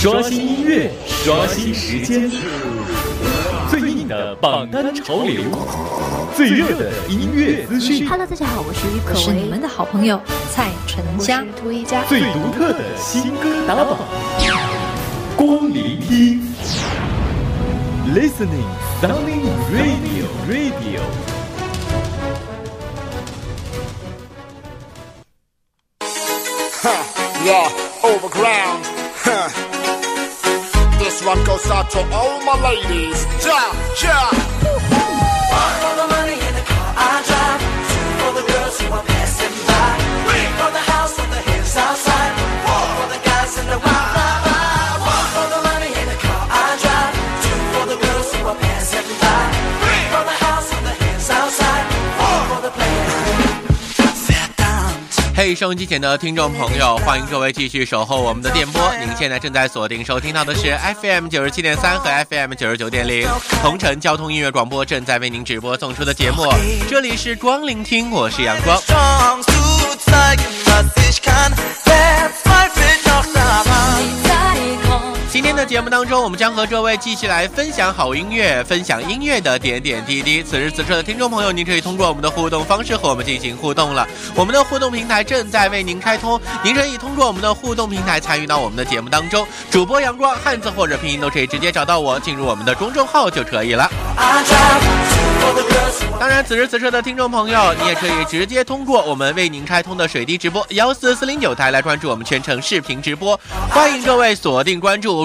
刷新音乐，刷新时间，最硬的榜单潮流，最热的音乐资讯。Hello，大家好，我是于可我是你们的好朋友蔡淳佳。涂一佳。最独特的新歌打榜，光聆听，Listening Sounding Radio Radio。Huh, yeah, overground. Huh. This one goes out to all my ladies. Ja, ja. 收音机前的听众朋友，欢迎各位继续守候我们的电波。您现在正在锁定收听到的是 FM 九十七点三和 FM 九十九点零同城交通音乐广播正在为您直播送出的节目。这里是光聆听，我是阳光。节目当中，我们将和各位继续来分享好音乐，分享音乐的点点滴滴。此时此刻的听众朋友，您可以通过我们的互动方式和我们进行互动了。我们的互动平台正在为您开通，您可以通过我们的互动平台参与到我们的节目当中。主播阳光汉字或者拼音都可以直接找到我，进入我们的公众号就可以了。当然，此时此刻的听众朋友，你也可以直接通过我们为您开通的水滴直播幺四四零九台来关注我们全程视频直播。欢迎各位锁定关注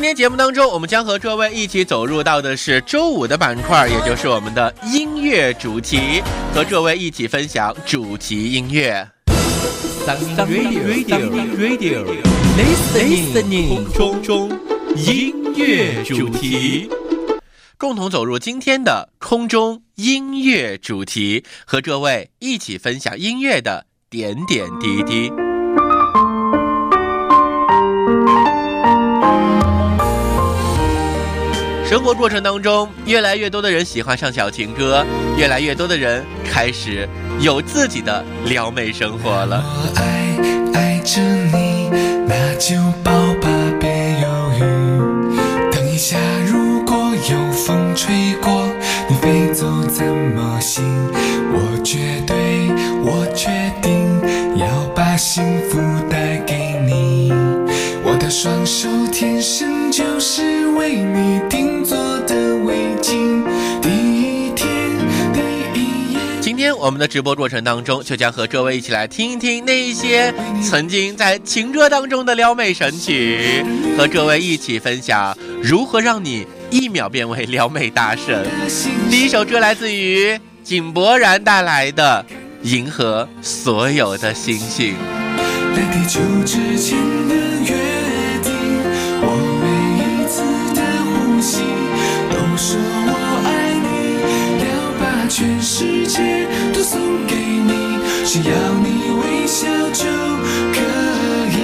今天节目当中，我们将和各位一起走入到的是周五的板块，也就是我们的音乐主题，和各位一起分享主题音乐。Radio Radio Radio Listening 空中音乐主题，共同走入今天的空中音乐主题，和各位一起分享音乐的点点滴滴。生活过程当中，越来越多的人喜欢上小情歌，越来越多的人开始有自己的撩妹生活了。我爱爱着你，那就抱吧，别犹豫。等一下，如果有风吹过，你飞走怎么行？我绝对，我决定要把幸福。双手天生就是为你定做的围巾。第一天，第一夜。今天我们的直播过程当中，就将和各位一起来听一听那一些曾经在情歌当中的撩妹神曲，和各位一起分享如何让你一秒变为撩妹大神。第一首歌来自于井柏然带来的《银河所有的星星》。在地球之间的约界都送给你，只要你微笑就可以。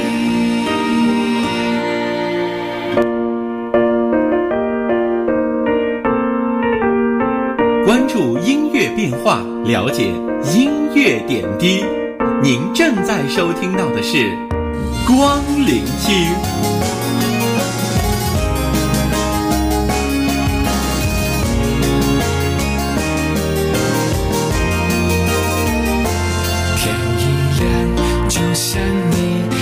关注音乐变化，了解音乐点滴。您正在收听到的是光聆听。想你，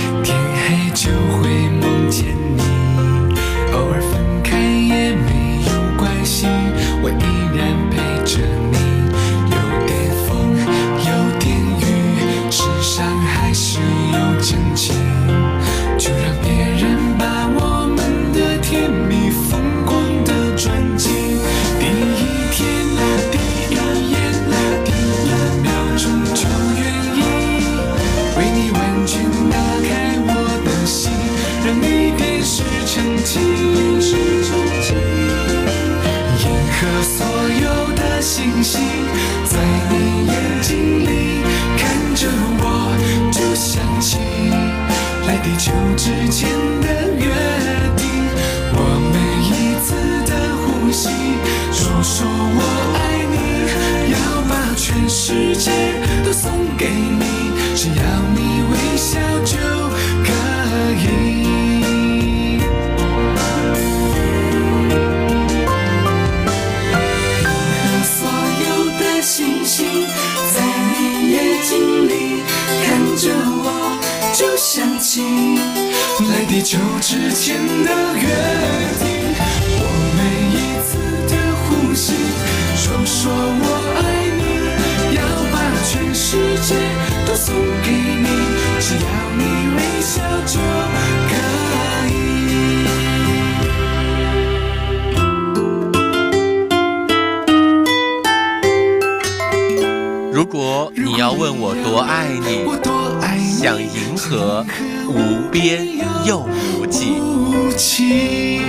和无边又无际。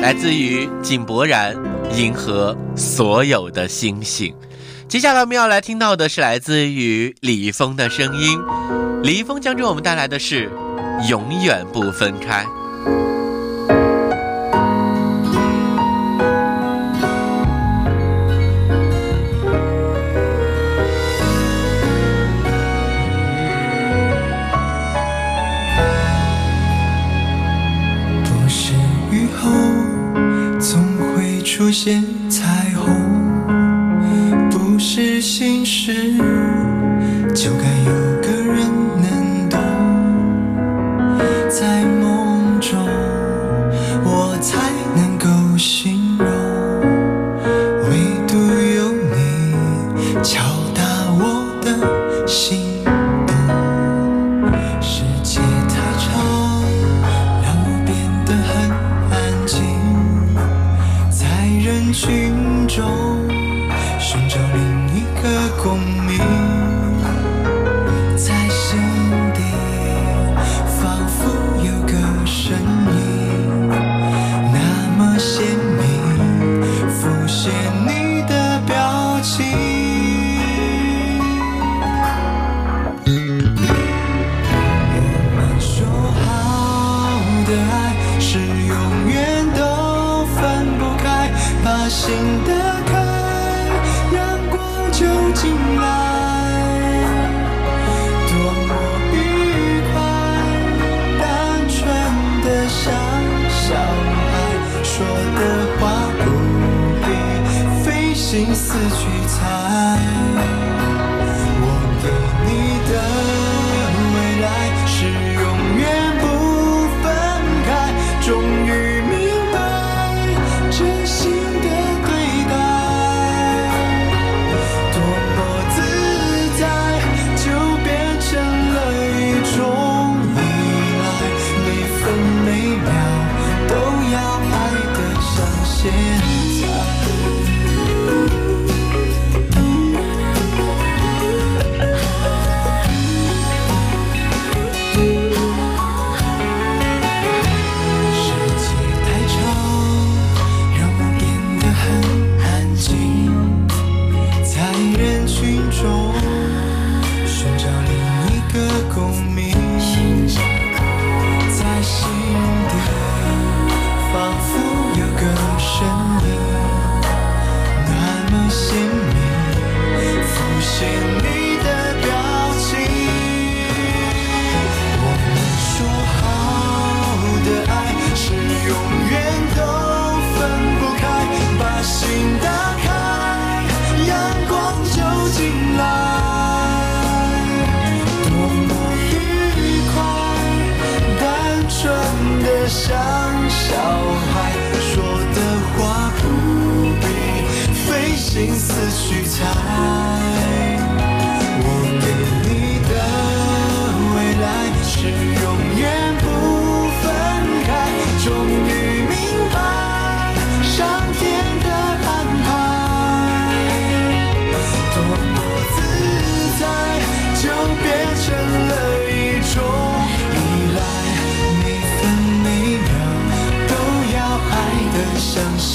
来自于井柏然银河所有的星星。接下来我们要来听到的是来自于李易峰的声音。李易峰将给我们带来的是永远不分开。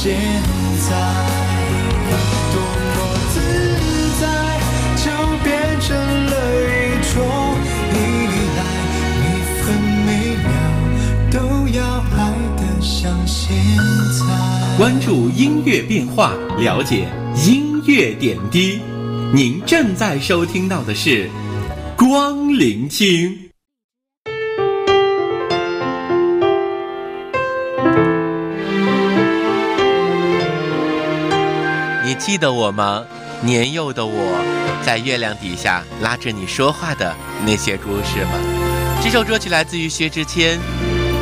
现在多自在就变成了一种依赖每分每秒都要爱的像现在。关注音乐变化了解音乐点滴。您正在收听到的是光聆听记得我吗？年幼的我，在月亮底下拉着你说话的那些故事吗？这首歌曲来自于薛之谦，《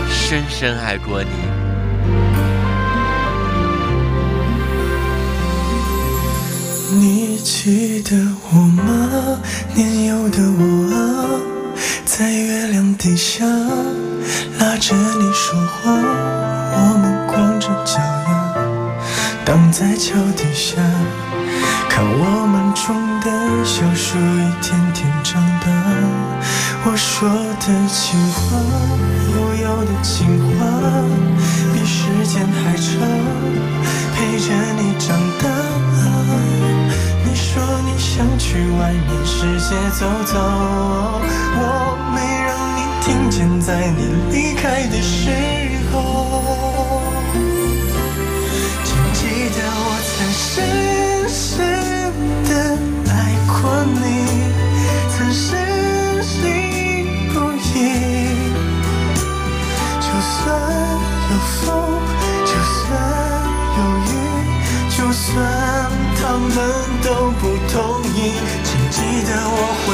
深深爱过你》。你记得我吗？年幼的我啊，在月亮底下拉着你说话，我们光着脚挡在桥底下，看我们种的小树一天天长大。我说的情话，悠悠的情话，比时间还长，陪着你长大。你说你想去外面世界走走，我没让你听见，在你离开的时候，深深的爱过你，曾深信不疑。就算有风，就算有雨，就算他们都不同意，请记得我会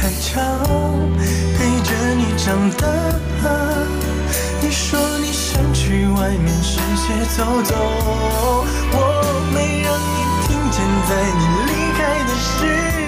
还长，陪着你长大。你说你想去外面世界走走，我没让你听见，在你离开的时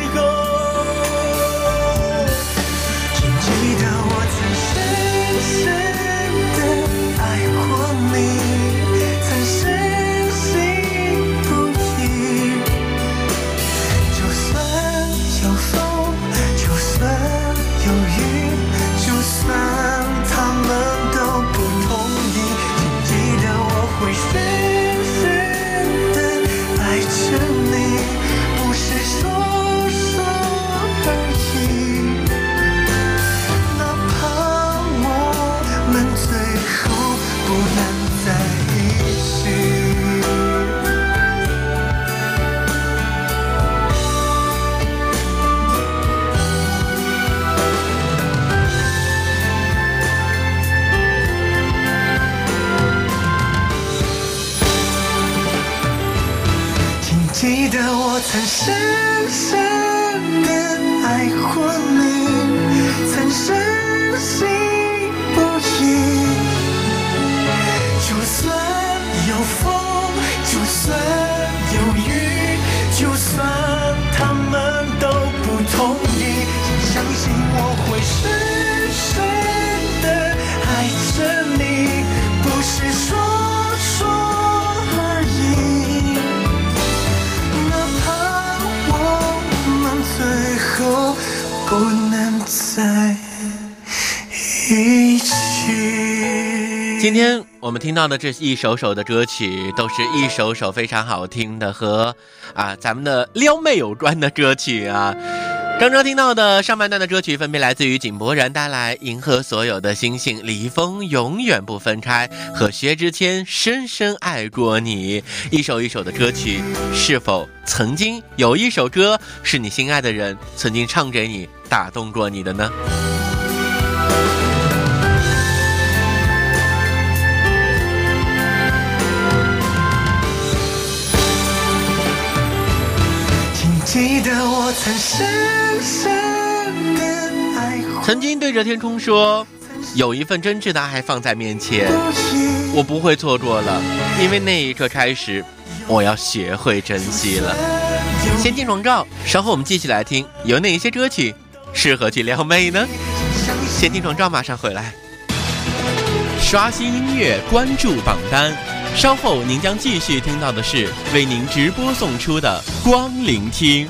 今天我们听到的这一首首的歌曲，都是一首首非常好听的和啊咱们的撩妹有关的歌曲啊。刚刚听到的上半段的歌曲，分别来自于井柏然带来《银河所有的星星》，李易峰永远不分开和薛之谦深深爱过你。一首一首的歌曲，是否曾经有一首歌是你心爱的人曾经唱给你，打动过你的呢？我曾深深的爱过曾经对着天空说，有一份真挚的爱放在面前，我不会错过了，因为那一刻开始，我要学会珍惜了。先进广告，稍后我们继续来听有哪些歌曲适合去撩妹呢？先进广告，马上回来。刷新音乐，关注榜单。稍后您将继续听到的是为您直播送出的光聆听。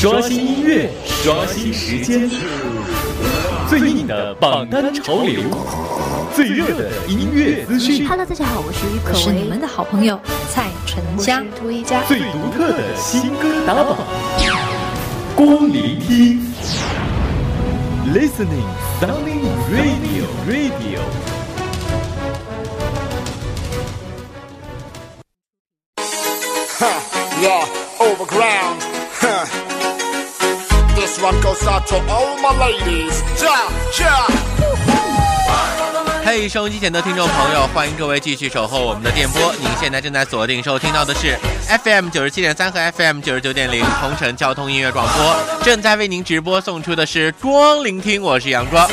刷新音乐，刷新时间，最硬的榜单潮流，最热的音乐资讯，Hello，大家好，我是于可是你们的好朋友蔡淳佳。涂一佳，最独特的新歌打榜，光聆听，Listening Sounding Radio Radio。Yeah, overground. Huh. This one goes out to all my ladies. Ja, ja. 嘿，收音机前的听众朋友，欢迎各位继续守候我们的电波。您现在正在锁定收听到的是 FM 九十七点三和 FM 九十九点零同城交通音乐广播，正在为您直播送出的是光聆听，我是杨光。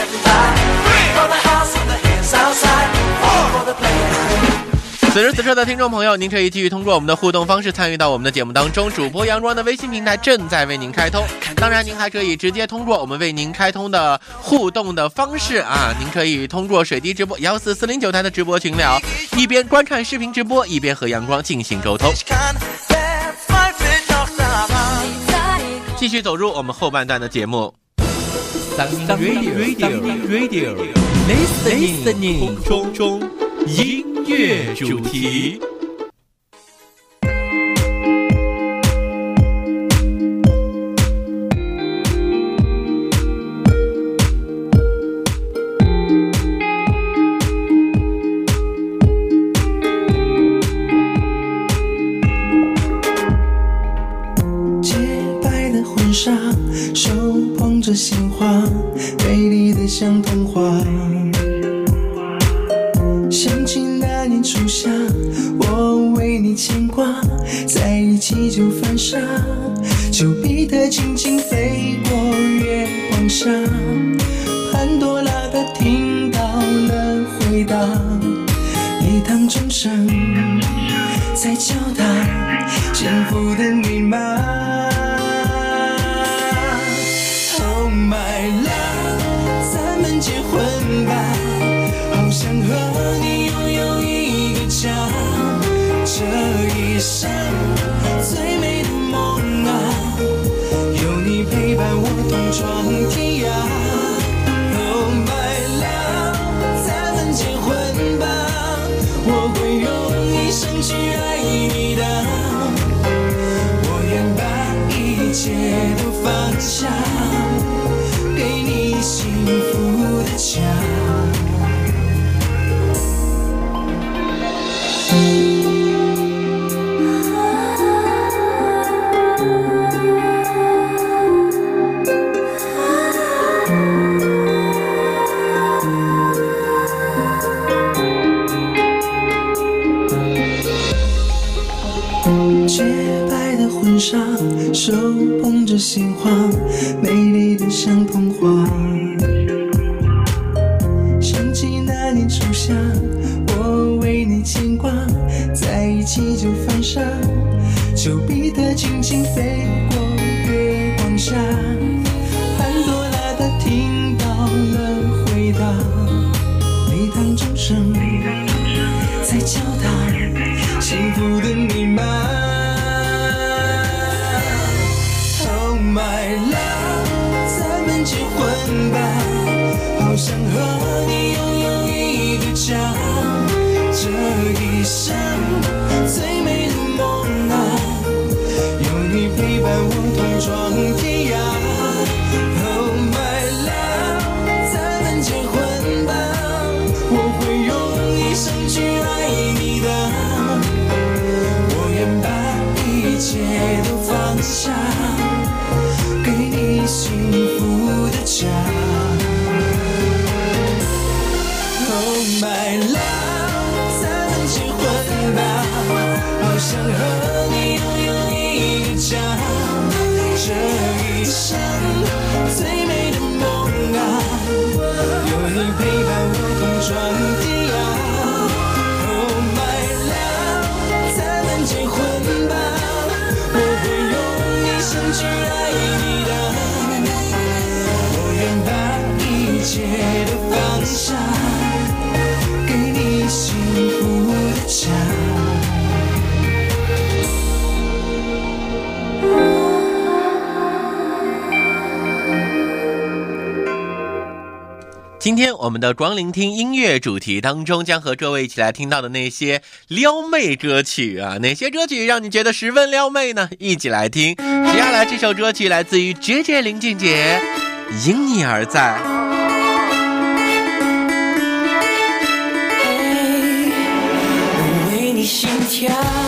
此时此刻的听众朋友，您可以继续通过我们的互动方式参与到我们的节目当中。主播阳光的微信平台正在为您开通，当然您还可以直接通过我们为您开通的互动的方式啊，您可以通过水滴直播幺四四零九台的直播群聊，一边观看视频直播，一边和阳光进行沟通。继续走入我们后半段的节目。Radio Radio Listening 中中音乐主题。洁白的婚纱，手捧着鲜花，美丽的像童话。挂，在一起就犯傻，丘比特轻轻飞过月光下，想，这一生。今天我们的光聆听音乐主题当中，将和各位一起来听到的那些撩妹歌曲啊，哪些歌曲让你觉得十分撩妹呢？一起来听，接下来这首歌曲来自于 JJ 林俊杰，因你而在。为你心跳。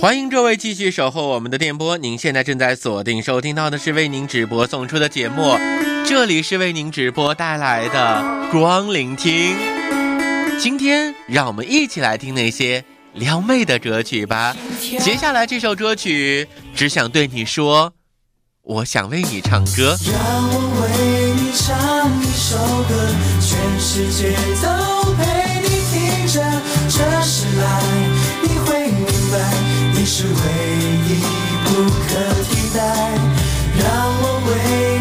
欢迎各位继续守候我们的电波您现在正在锁定收听到的是为您直播送出的节目这里是为您直播带来的光聆听。今天让我们一起来听那些撩妹的歌曲吧。接下来这首歌曲只想对你说我想为你唱歌。让我为你唱一首歌全世界都陪你听着这是爱。是唯一不可替代。让我为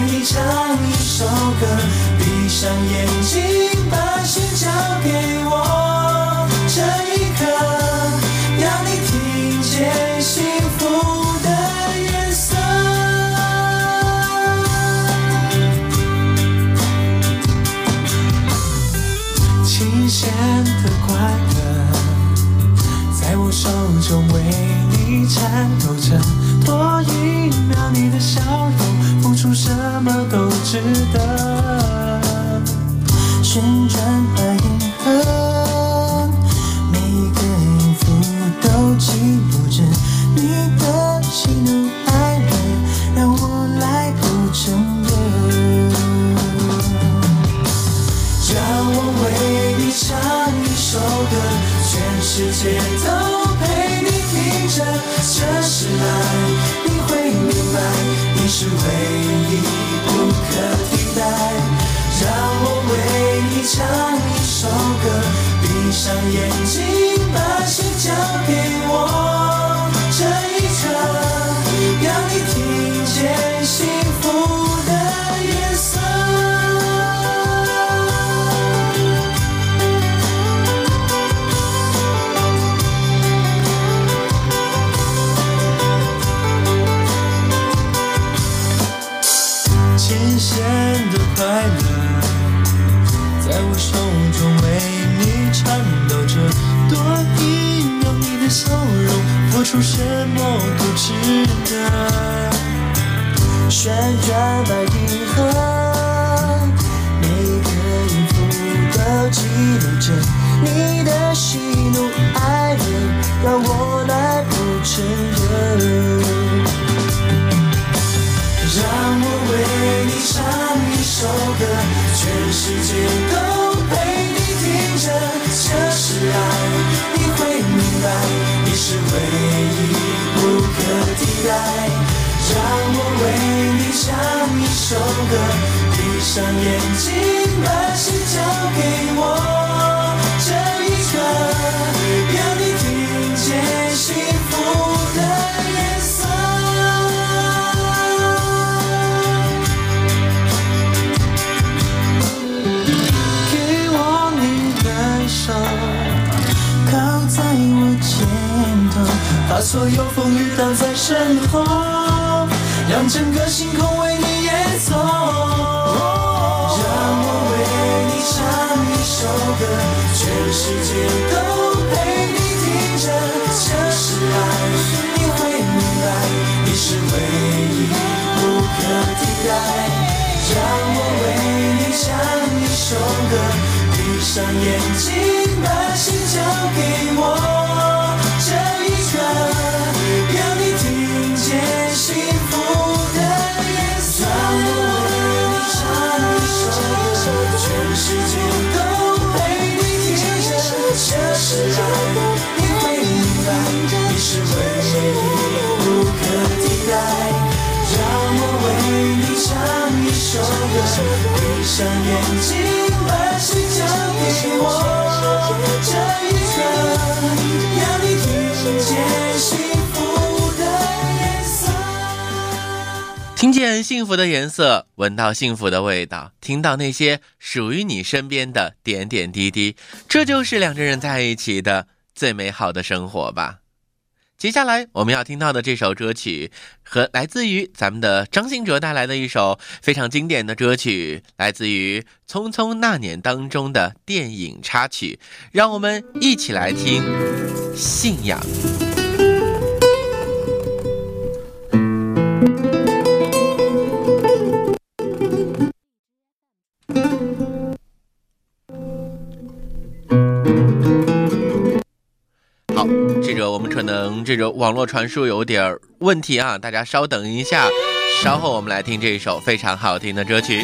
你唱一首歌，闭上眼睛，把心交给我。有风雨挡在身后，让整个星空为你演奏。让我为你唱一首歌，全世界都陪你听着。这是爱，你会明白，你是唯一不可替代。让我为你唱一首歌，闭上眼睛，听见幸福的颜色，闻到幸福的味道，听到那些属于你身边的点点滴滴，这就是两个人在一起的最美好的生活吧。接下来我们要听到的这首歌曲，和来自于咱们的张信哲带来的一首非常经典的歌曲，来自于《匆匆那年》当中的电影插曲，让我们一起来听《信仰》。这个我们可能这个网络传输有点问题啊，大家稍等一下，稍后我们来听这一首非常好听的歌曲。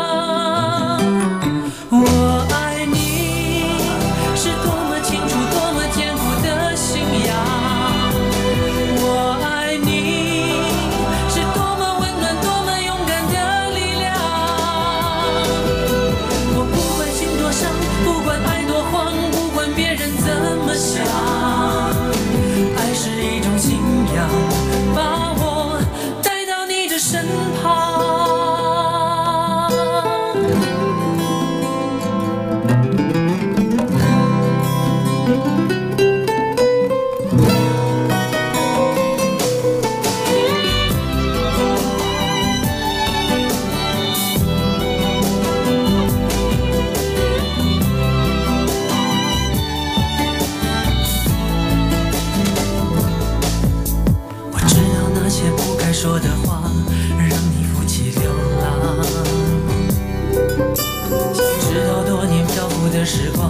的时光，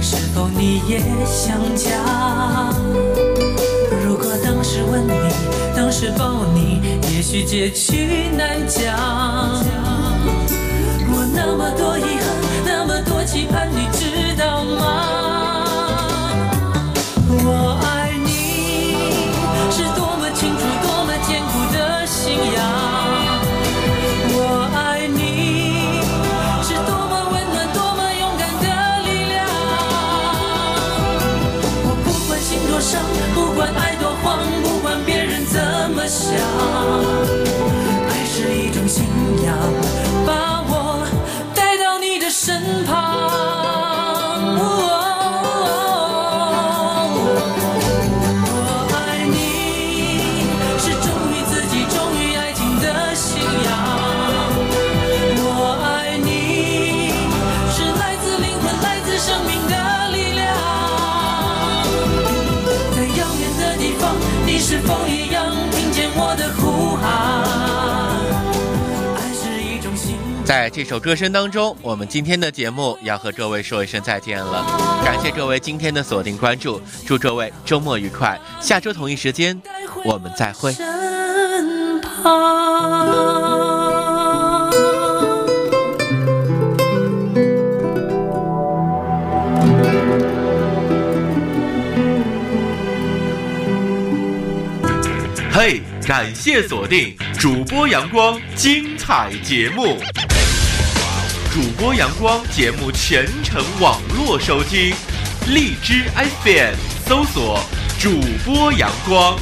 是否你也想家？如果当时吻你，当时抱你，也许结局难讲。我那么多遗憾，在这首歌声当中，我们今天的节目要和各位说一声再见了。感谢各位今天的锁定关注，祝各位周末愉快，下周同一时间我们再会。嘿，感谢锁定主播阳光精彩节目。主播阳光节目全程网络收听，荔枝 FM 搜索主播阳光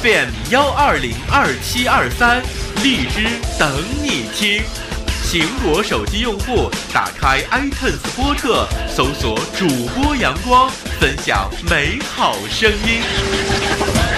FM 幺二零二七二三，荔枝等你听。苹果手机用户打开 iTunes 播客，搜索主播阳光，分享美好声音。